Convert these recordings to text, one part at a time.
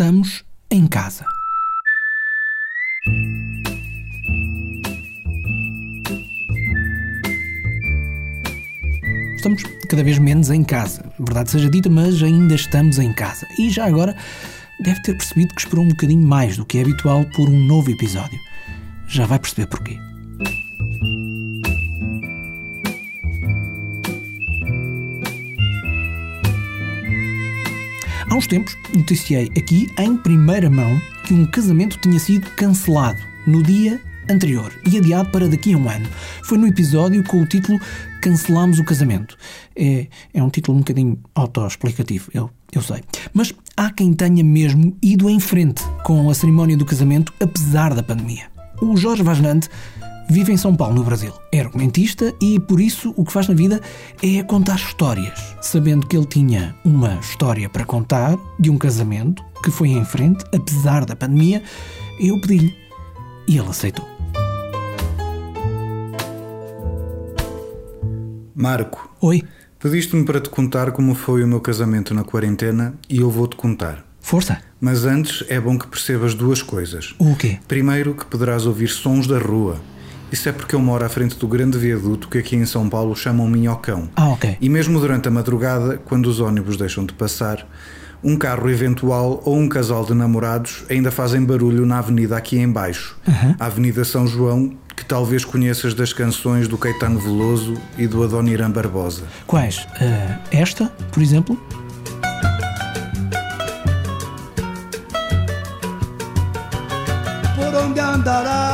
estamos em casa. Estamos cada vez menos em casa, verdade seja dita, mas ainda estamos em casa. E já agora deve ter percebido que esperou um bocadinho mais do que é habitual por um novo episódio. Já vai perceber porquê. Há uns tempos noticiei aqui em primeira mão que um casamento tinha sido cancelado no dia anterior e adiado para daqui a um ano. Foi no episódio com o título Cancelamos o Casamento. É, é um título um bocadinho autoexplicativo, eu, eu sei. Mas há quem tenha mesmo ido em frente com a cerimónia do casamento, apesar da pandemia. O Jorge Vasnante vive em São Paulo, no Brasil. É argumentista e, por isso, o que faz na vida é contar histórias. Sabendo que ele tinha uma história para contar de um casamento que foi em frente, apesar da pandemia, eu pedi-lhe e ele aceitou. Marco. Oi. Pediste-me para te contar como foi o meu casamento na quarentena e eu vou-te contar. Força. Mas antes é bom que percebas duas coisas. O quê? Primeiro, que poderás ouvir sons da rua. Isso é porque eu moro à frente do grande viaduto que aqui em São Paulo chamam Minhocão. Ah, ok. E mesmo durante a madrugada, quando os ônibus deixam de passar, um carro eventual ou um casal de namorados ainda fazem barulho na avenida aqui em baixo, Uhum. a Avenida São João, que talvez conheças das canções do Caetano Veloso e do Adoniran Barbosa. Quais? Ah, esta, por exemplo? por onde andará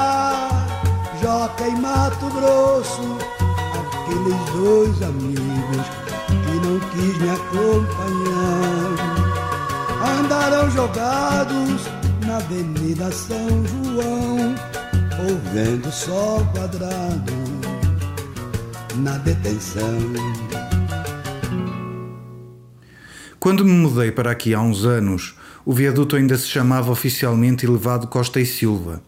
Grosso, aqueles dois amigos que não quis me acompanhar. Andarão jogados na Avenida São João, ouvindo sol quadrado na detenção. Quando me mudei para aqui há uns anos, o viaduto ainda se chamava oficialmente Elevado Costa e Silva.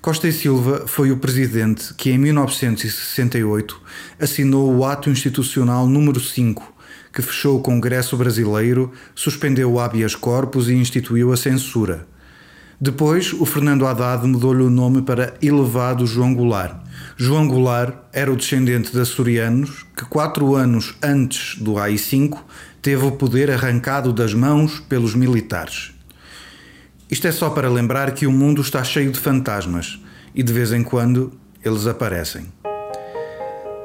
Costa e Silva foi o presidente que, em 1968, assinou o Ato Institucional número 5, que fechou o Congresso Brasileiro, suspendeu o habeas corpus e instituiu a censura. Depois, o Fernando Haddad mudou-lhe o nome para Elevado João Goulart. João Goulart era o descendente de açorianos que, quatro anos antes do AI-5, teve o poder arrancado das mãos pelos militares. Isto é só para lembrar que o mundo está cheio de fantasmas e de vez em quando eles aparecem.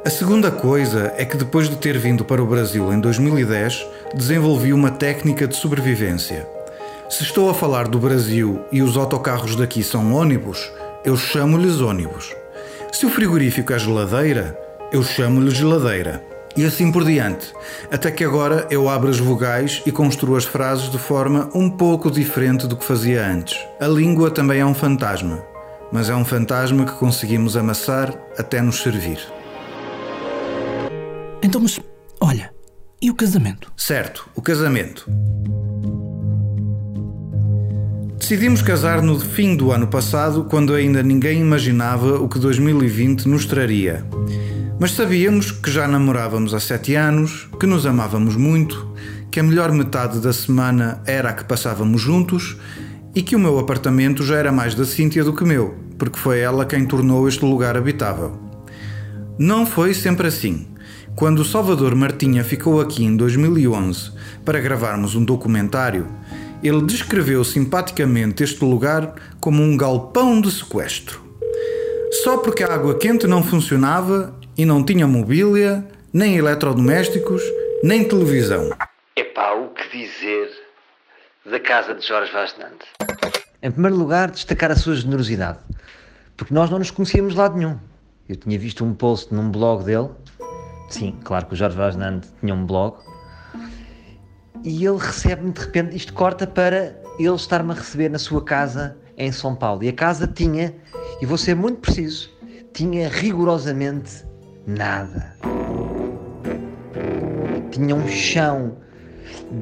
A segunda coisa é que depois de ter vindo para o Brasil em 2010, desenvolvi uma técnica de sobrevivência. Se estou a falar do Brasil e os autocarros daqui são ônibus, eu chamo-lhes ônibus. Se o frigorífico é geladeira, eu chamo-lhe geladeira. E assim por diante, até que agora eu abro as vogais e construo as frases de forma um pouco diferente do que fazia antes. A língua também é um fantasma, mas é um fantasma que conseguimos amassar até nos servir. Então, mas olha, e o casamento? Certo, o casamento. Decidimos casar no fim do ano passado, quando ainda ninguém imaginava o que 2020 nos traria. Mas sabíamos que já namorávamos há sete anos, que nos amávamos muito, que a melhor metade da semana era a que passávamos juntos e que o meu apartamento já era mais da Cíntia do que meu, porque foi ela quem tornou este lugar habitável. Não foi sempre assim. Quando o Salvador Martinha ficou aqui em 2011 para gravarmos um documentário, ele descreveu simpaticamente este lugar como um galpão de sequestro. Só porque a água quente não funcionava e não tinha mobília, nem eletrodomésticos, nem televisão. Epá, o que dizer da casa de Jorge Vasnante? Em primeiro lugar, destacar a sua generosidade, porque nós não nos conhecíamos de lado nenhum. Eu tinha visto um post num blog dele, sim, claro que o Jorge Vasnante tinha um blog, e ele recebe-me de repente, isto corta para ele estar-me a receber na sua casa em São Paulo. E a casa tinha, e vou ser muito preciso, tinha rigorosamente nada. Tinha um chão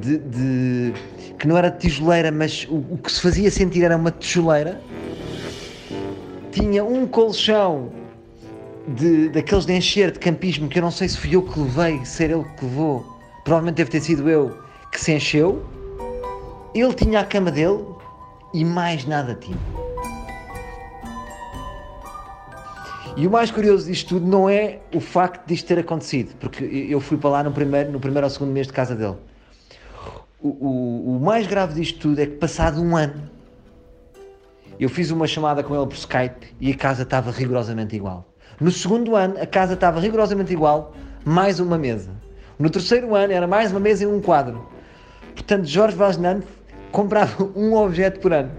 de, de- que não era tijoleira, mas o, o que se fazia sentir era uma tijoleira. Tinha um colchão de, daqueles de encher de campismo que eu não sei se fui eu que levei, ser ele que levou. Provavelmente deve ter sido eu que se encheu. Ele tinha a cama dele, e mais nada tinha. E o mais curioso disto tudo não é o facto disto ter acontecido, porque eu fui para lá no primeiro, no primeiro ou segundo mês de casa dele. O, o, o mais grave disto tudo é que, passado um ano, eu fiz uma chamada com ele por Skype e a casa estava rigorosamente igual. No segundo ano, a casa estava rigorosamente igual, mais uma mesa. No terceiro ano, era mais uma mesa e um quadro. Portanto, Jorge Vaznante comprava um objeto por ano.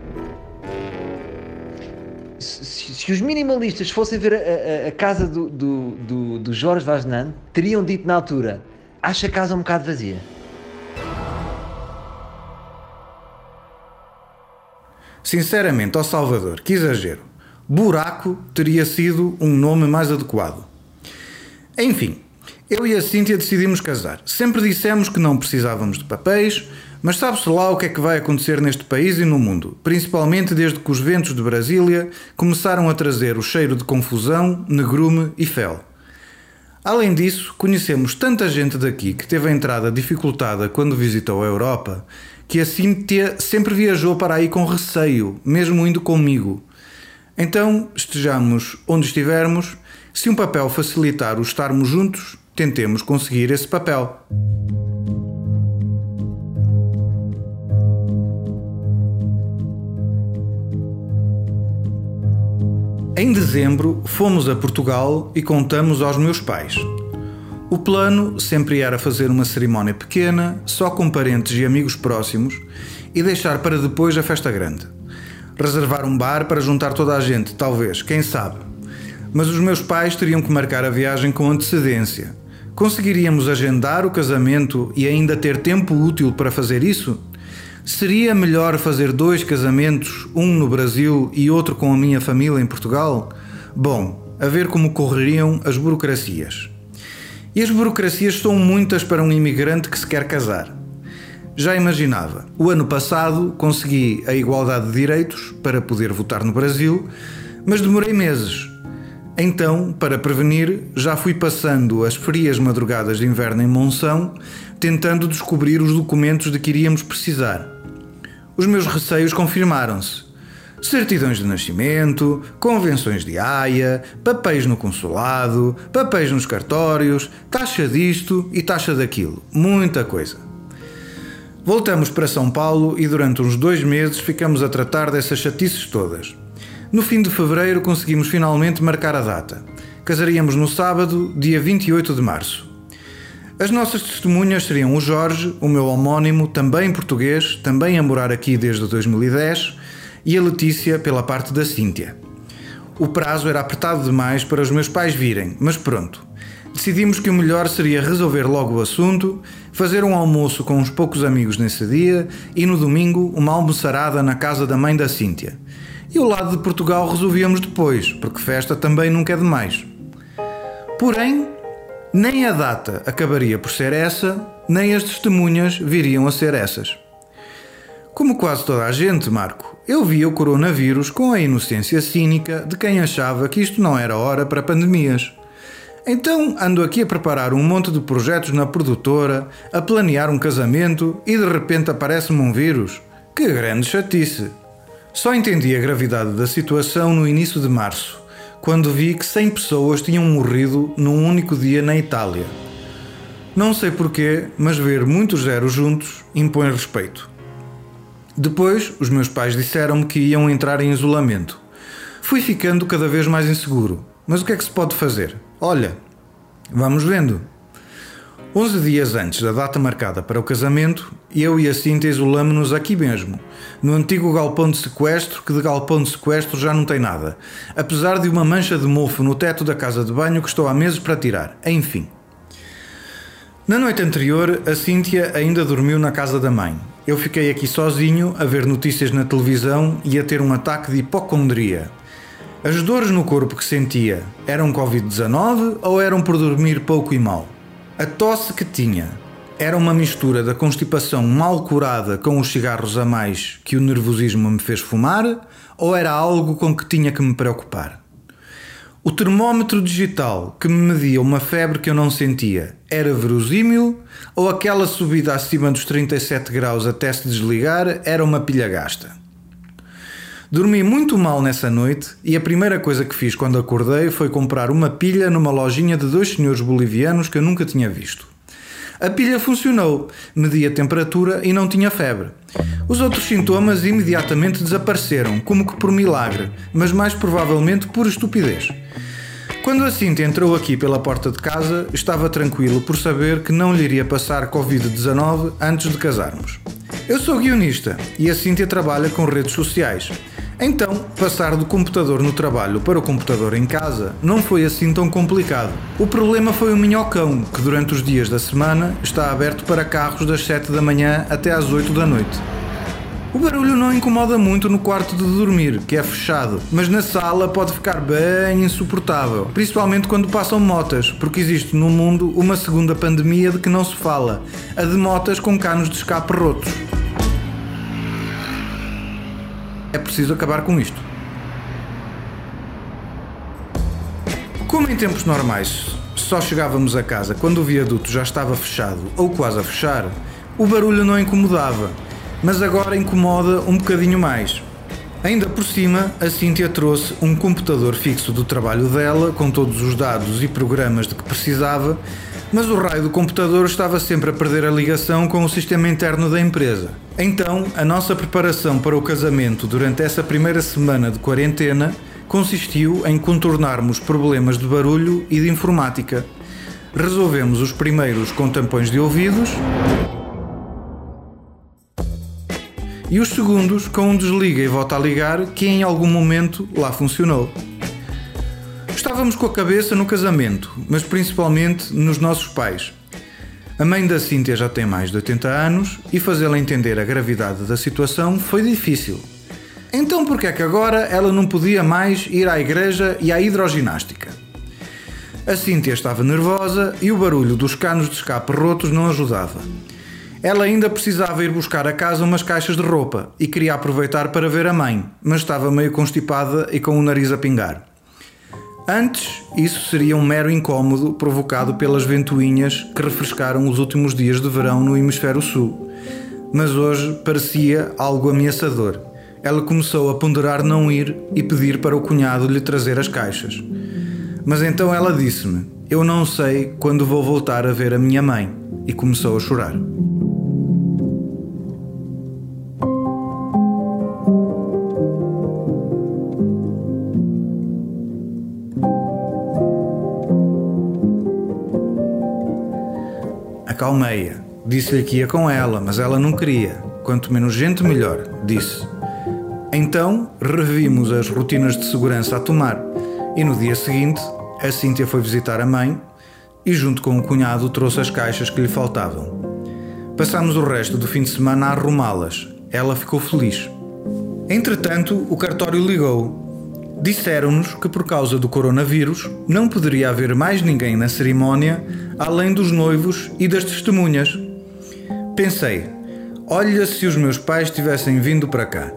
Se, se, os minimalistas fossem ver a, a, a casa do, do, do, do Jorge Vaznante, teriam dito na altura: acha a casa um bocado vazia. Sinceramente, ó Salvador, que exagero. Buraco teria sido um nome mais adequado. Enfim, eu e a Cíntia decidimos casar. Sempre dissemos que não precisávamos de papéis, mas sabe-se lá o que é que vai acontecer neste país e no mundo, principalmente desde que os ventos de Brasília começaram a trazer o cheiro de confusão, negrume e fel. Além disso, conhecemos tanta gente daqui que teve a entrada dificultada quando visitou a Europa, que a Cíntia sempre viajou para aí com receio, mesmo indo comigo. Então, estejamos onde estivermos, se um papel facilitar o estarmos juntos, tentemos conseguir esse papel. Em dezembro, fomos a Portugal e contamos aos meus pais. O plano sempre era fazer uma cerimónia pequena, só com parentes e amigos próximos, e deixar para depois a festa grande. Reservar um bar para juntar toda a gente, talvez, quem sabe. Mas os meus pais teriam que marcar a viagem com antecedência. Conseguiríamos agendar o casamento e ainda ter tempo útil para fazer isso? Seria melhor fazer dois casamentos, um no Brasil e outro com a minha família em Portugal? Bom, a ver como correriam as burocracias. E as burocracias são muitas para um imigrante que se quer casar. Já imaginava, o ano passado consegui a igualdade de direitos para poder votar no Brasil, mas demorei meses. Então, para prevenir, já fui passando as frias madrugadas de inverno em Monção, tentando descobrir os documentos de que iríamos precisar. Os meus receios confirmaram-se certidões de nascimento, convenções de AIA, papéis no consulado, papéis nos cartórios, taxa disto e taxa daquilo. Muita coisa. Voltamos para São Paulo e durante uns dois meses ficamos a tratar dessas chatices todas. No fim de fevereiro conseguimos finalmente marcar a data. Casaríamos no sábado, dia 28 de março. As nossas testemunhas seriam o Jorge, o meu homónimo, também português, também a morar aqui desde 2010, e a Letícia pela parte da Cíntia. O prazo era apertado demais para os meus pais virem, mas pronto. Decidimos que o melhor seria resolver logo o assunto, fazer um almoço com uns poucos amigos nesse dia e no domingo uma almoçarada na casa da mãe da Cíntia. E o lado de Portugal resolvíamos depois, porque festa também nunca é demais. Porém, nem a data acabaria por ser essa, nem as testemunhas viriam a ser essas. Como quase toda a gente, Marco, eu vi o coronavírus com a inocência cínica de quem achava que isto não era hora para pandemias. Então ando aqui a preparar um monte de projetos na produtora, a planear um casamento e de repente aparece-me um vírus. Que grande chatice! Só entendi a gravidade da situação no início de março, quando vi que 100 pessoas tinham morrido num único dia na Itália. Não sei porquê, mas ver muitos zeros juntos impõe respeito. Depois, os meus pais disseram-me que iam entrar em isolamento. Fui ficando cada vez mais inseguro. Mas o que é que se pode fazer? Olha, vamos vendo. Onze dias antes da data marcada para o casamento, eu e a Cinta isolamo-nos aqui mesmo, no antigo galpão de sequestro, que de galpão de sequestro já não tem nada, apesar de uma mancha de mofo no teto da casa de banho que estou há meses para tirar. Enfim. Na noite anterior, a Cíntia ainda dormiu na casa da mãe, eu fiquei aqui sozinho a ver notícias na televisão e a ter um ataque de hipocondria. As dores no corpo que sentia eram Covid-19 ou eram por dormir pouco e mal? A tosse que tinha era uma mistura da constipação mal curada com os cigarros a mais que o nervosismo me fez fumar ou era algo com que tinha que me preocupar? O termómetro digital que me media uma febre que eu não sentia era verosímil ou aquela subida acima dos 37 graus até se desligar era uma pilha gasta? Dormi muito mal nessa noite e a primeira coisa que fiz quando acordei foi comprar uma pilha numa lojinha de dois senhores bolivianos que eu nunca tinha visto. A pilha funcionou, medi a temperatura e não tinha febre. Os outros sintomas imediatamente desapareceram, como que por milagre, mas mais provavelmente por estupidez. Quando a Cintia entrou aqui pela porta de casa, estava tranquilo por saber que não lhe iria passar Covid-19 antes de casarmos. Eu sou guionista e a Cintia trabalha com redes sociais. Então, passar do computador no trabalho para o computador em casa não foi assim tão complicado. O problema foi o minhocão, que durante os dias da semana está aberto para carros das 7 da manhã até às 8 da noite. O barulho não incomoda muito no quarto de dormir, que é fechado, mas na sala pode ficar bem insuportável, principalmente quando passam motas, porque existe no mundo uma segunda pandemia de que não se fala, a de motas com canos de escape rotos. É preciso acabar com isto. Como em tempos normais só chegávamos a casa quando o viaduto já estava fechado ou quase a fechar, o barulho não incomodava, mas agora incomoda um bocadinho mais. Ainda por cima, a Cíntia trouxe um computador fixo do trabalho dela, com todos os dados e programas de que precisava, mas o raio do computador estava sempre a perder a ligação com o sistema interno da empresa. Então, a nossa preparação para o casamento durante essa primeira semana de quarentena consistiu em contornarmos problemas de barulho e de informática. Resolvemos os primeiros com tampões de ouvidos e os segundos com um desliga e volta a ligar que em algum momento lá funcionou. Estávamos com a cabeça no casamento, mas principalmente nos nossos pais. A mãe da Cíntia já tem mais de 80 anos e fazê-la entender a gravidade da situação foi difícil. Então por que é que agora ela não podia mais ir à igreja e à hidroginástica? A Cíntia estava nervosa e o barulho dos canos de escape rotos não ajudava. Ela ainda precisava ir buscar a casa umas caixas de roupa e queria aproveitar para ver a mãe, mas estava meio constipada e com o nariz a pingar. Antes, isso seria um mero incômodo provocado pelas ventoinhas que refrescaram os últimos dias de verão no hemisfério sul. Mas hoje parecia algo ameaçador. Ela começou a ponderar não ir e pedir para o cunhado lhe trazer as caixas. Mas então ela disse-me: Eu não sei quando vou voltar a ver a minha mãe. E começou a chorar. Acalmeia. Disse-lhe que ia com ela, mas ela não queria. Quanto menos gente, melhor, disse. Então, revimos as rotinas de segurança a tomar. E no dia seguinte, a Cíntia foi visitar a mãe e, junto com o cunhado, trouxe as caixas que lhe faltavam. Passámos o resto do fim de semana a arrumá-las. Ela ficou feliz. Entretanto, o cartório ligou disseram-nos que por causa do coronavírus não poderia haver mais ninguém na cerimónia além dos noivos e das testemunhas. Pensei, olha se os meus pais tivessem vindo para cá.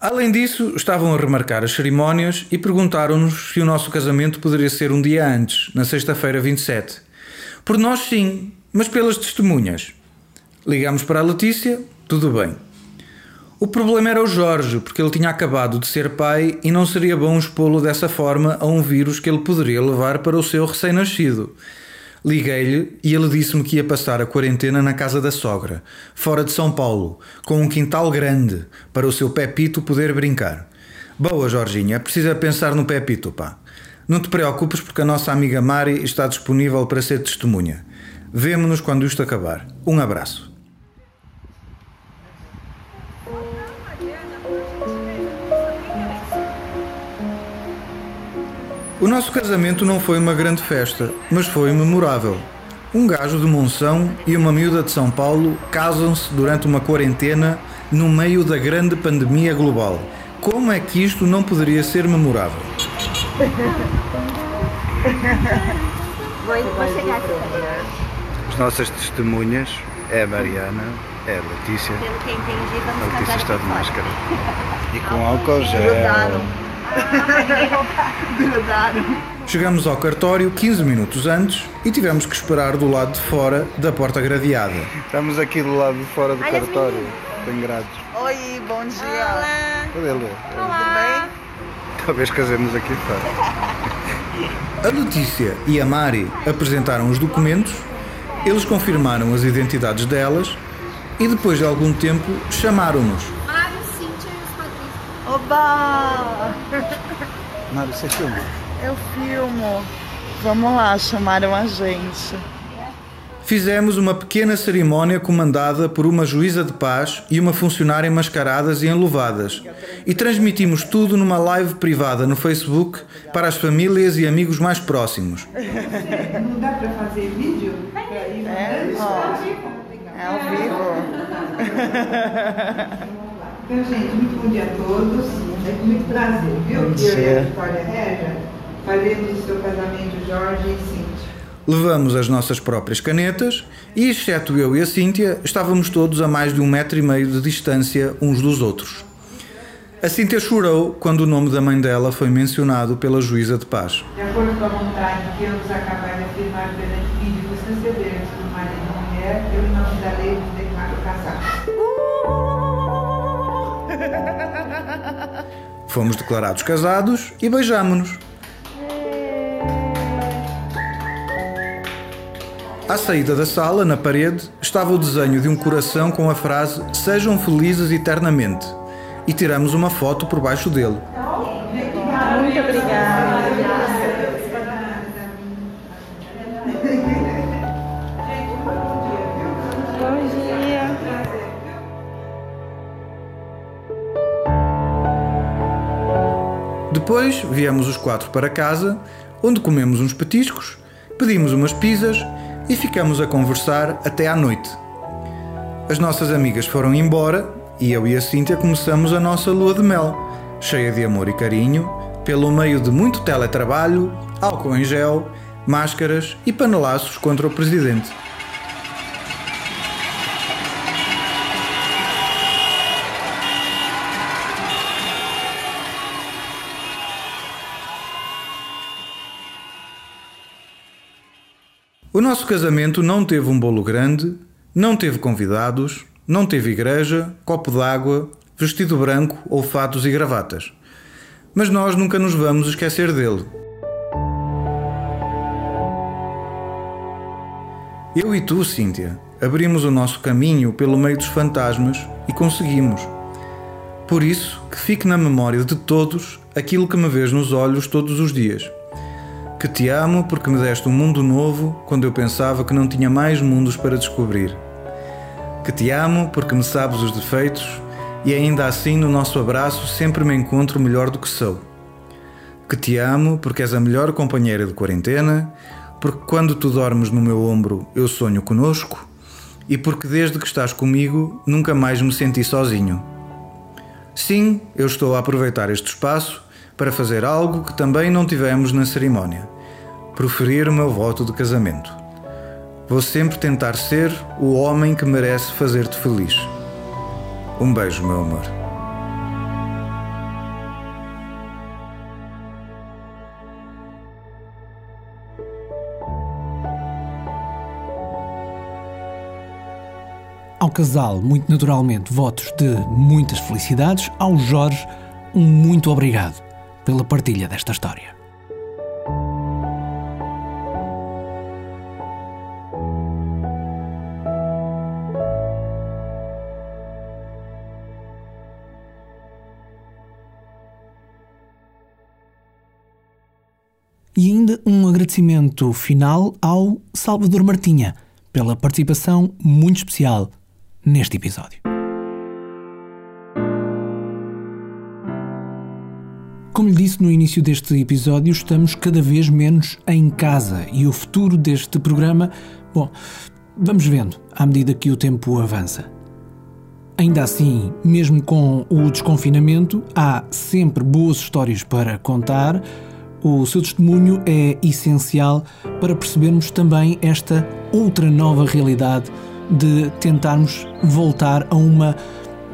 Além disso, estavam a remarcar as cerimónias e perguntaram-nos se o nosso casamento poderia ser um dia antes, na sexta-feira 27. Por nós, sim, mas pelas testemunhas. Ligamos para a Letícia, tudo bem. O problema era o Jorge, porque ele tinha acabado de ser pai e não seria bom expô-lo dessa forma a um vírus que ele poderia levar para o seu recém-nascido. Liguei-lhe e ele disse-me que ia passar a quarentena na casa da sogra, fora de São Paulo, com um quintal grande, para o seu Pepito poder brincar. Boa, Jorginha, precisa pensar no Pepito, pá. Não te preocupes porque a nossa amiga Mari está disponível para ser testemunha. Vemo-nos quando isto acabar. Um abraço. O nosso casamento não foi uma grande festa, mas foi memorável. Um gajo de Monção e uma miúda de São Paulo casam-se durante uma quarentena no meio da grande pandemia global. Como é que isto não poderia ser memorável? As nossas testemunhas é a Mariana, é a Letícia. Pelo que entendi, A vamos Letícia casar está de máscara. E com álcool gel. Grudaram. Grudaram. Chegamos ao cartório 15 minutos antes e tivemos que esperar do lado de fora da porta gradeada. Estamos aqui do lado de fora do Olha cartório. tem grades. Oi, bom dia. Olá. Cadê ele? Olá. Talvez casemos aqui fora. A Letícia e a Mari apresentaram os documentos, eles confirmaram as identidades delas e depois de algum tempo chamaram-nos. Mário, Cíntia e os padrinhos. Oba! Mário, você filma? Eu filmo. Vamos lá, chamaram a gente. Fizemos uma pequena cerimónia comandada por uma juíza de paz e uma funcionária mascaradas e enluvadas. E transmitimos tudo numa live privada no Facebook para as famílias e amigos mais próximos. Não dá para fazer vídeo? É, ó, é ao vivo. Então, gente, muito bom dia a todos. É com muito prazer, viu? Bom Eu e dia. a Vitória Regia faremos o seu casamento Jorge e Cíntia. Levamos as nossas próprias canetas e, exceto eu e a Cíntia, estávamos todos a mais de um metro e meio de distância uns dos outros. A Cíntia chorou quando o nome da mãe dela foi mencionado pela juíza de paz. De acordo com a vontade que ambos acabaram de afirmar perante e eu, em nome da lei, declaro casados. Fomos declarados casados e beijámonos. À saída da sala, na parede, estava o desenho de um coração com a frase Sejam felizes eternamente. E tiramos uma foto por baixo dele. Muito obrigada. Depois viemos os quatro para casa, onde comemos uns petiscos, pedimos umas pizzas e ficamos a conversar até à noite. As nossas amigas foram embora e eu e a Cíntia começamos a nossa lua de mel, cheia de amor e carinho, pelo meio de muito teletrabalho, álcool em gel, máscaras e panelaços contra o presidente. Nosso casamento não teve um bolo grande, não teve convidados, não teve igreja, copo d'água, vestido branco, olfatos e gravatas. Mas nós nunca nos vamos esquecer dele. Eu e tu, Cíntia, abrimos o nosso caminho pelo meio dos fantasmas e conseguimos. Por isso, que fique na memória de todos aquilo que me vês nos olhos todos os dias. Que te amo porque me deste um mundo novo quando eu pensava que não tinha mais mundos para descobrir. Que te amo porque me sabes os defeitos e ainda assim no nosso abraço sempre me encontro melhor do que sou. Que te amo porque és a melhor companheira de quarentena, porque quando tu dormes no meu ombro eu sonho conosco e porque desde que estás comigo nunca mais me senti sozinho. Sim, eu estou a aproveitar este espaço para fazer algo que também não tivemos na cerimónia: proferir o meu voto de casamento. Vou sempre tentar ser o homem que merece fazer-te feliz. Um beijo, meu amor. Ao casal, muito naturalmente, votos de muitas felicidades. Ao Jorge, um muito obrigado pela partilha desta história. E ainda um agradecimento final ao Salvador Martinha pela participação muito especial neste episódio. Como lhe disse no início deste episódio, estamos cada vez menos em casa e o futuro deste programa, bom, vamos vendo à medida que o tempo avança. Ainda assim, mesmo com o desconfinamento, há sempre boas histórias para contar. O seu testemunho é essencial para percebermos também esta outra nova realidade de tentarmos voltar a uma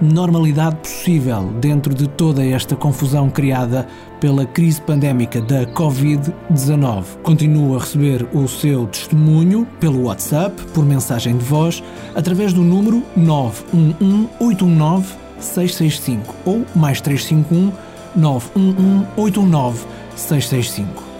normalidade possível dentro de toda esta confusão criada pela crise pandémica da Covid-19. Continuo a receber o seu testemunho pelo WhatsApp, por mensagem de voz, através do número 911 819 665 ou mais 351 911 819 665.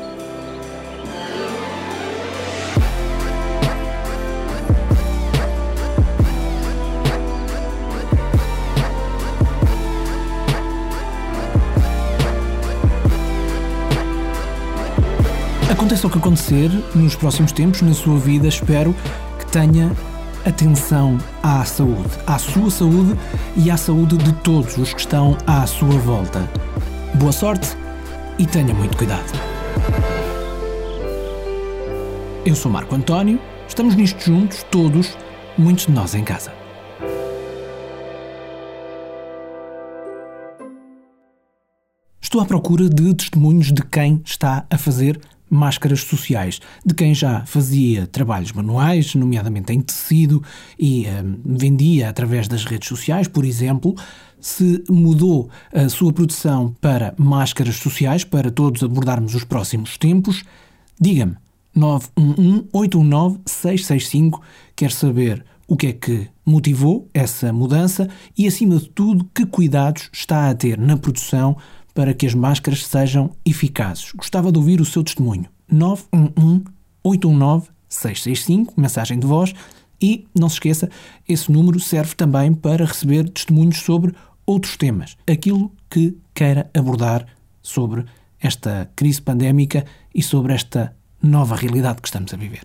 Aconteça o que acontecer nos próximos tempos na sua vida, espero que tenha atenção à saúde, à sua saúde e à saúde de todos os que estão à sua volta. Boa sorte e tenha muito cuidado. Eu sou Marco António, estamos nisto juntos, todos, muitos de nós em casa. Estou à procura de testemunhos de quem está a fazer máscaras sociais, de quem já fazia trabalhos manuais, nomeadamente em tecido, e um, vendia através das redes sociais, por exemplo, se mudou a sua produção para máscaras sociais, para todos abordarmos os próximos tempos, diga-me. 911-819-665 quer saber o que é que motivou essa mudança e, acima de tudo, que cuidados está a ter na produção para que as máscaras sejam eficazes. Gostava de ouvir o seu testemunho. 911-819-665, mensagem de voz. E não se esqueça, esse número serve também para receber testemunhos sobre outros temas. Aquilo que queira abordar sobre esta crise pandémica e sobre esta nova realidade que estamos a viver.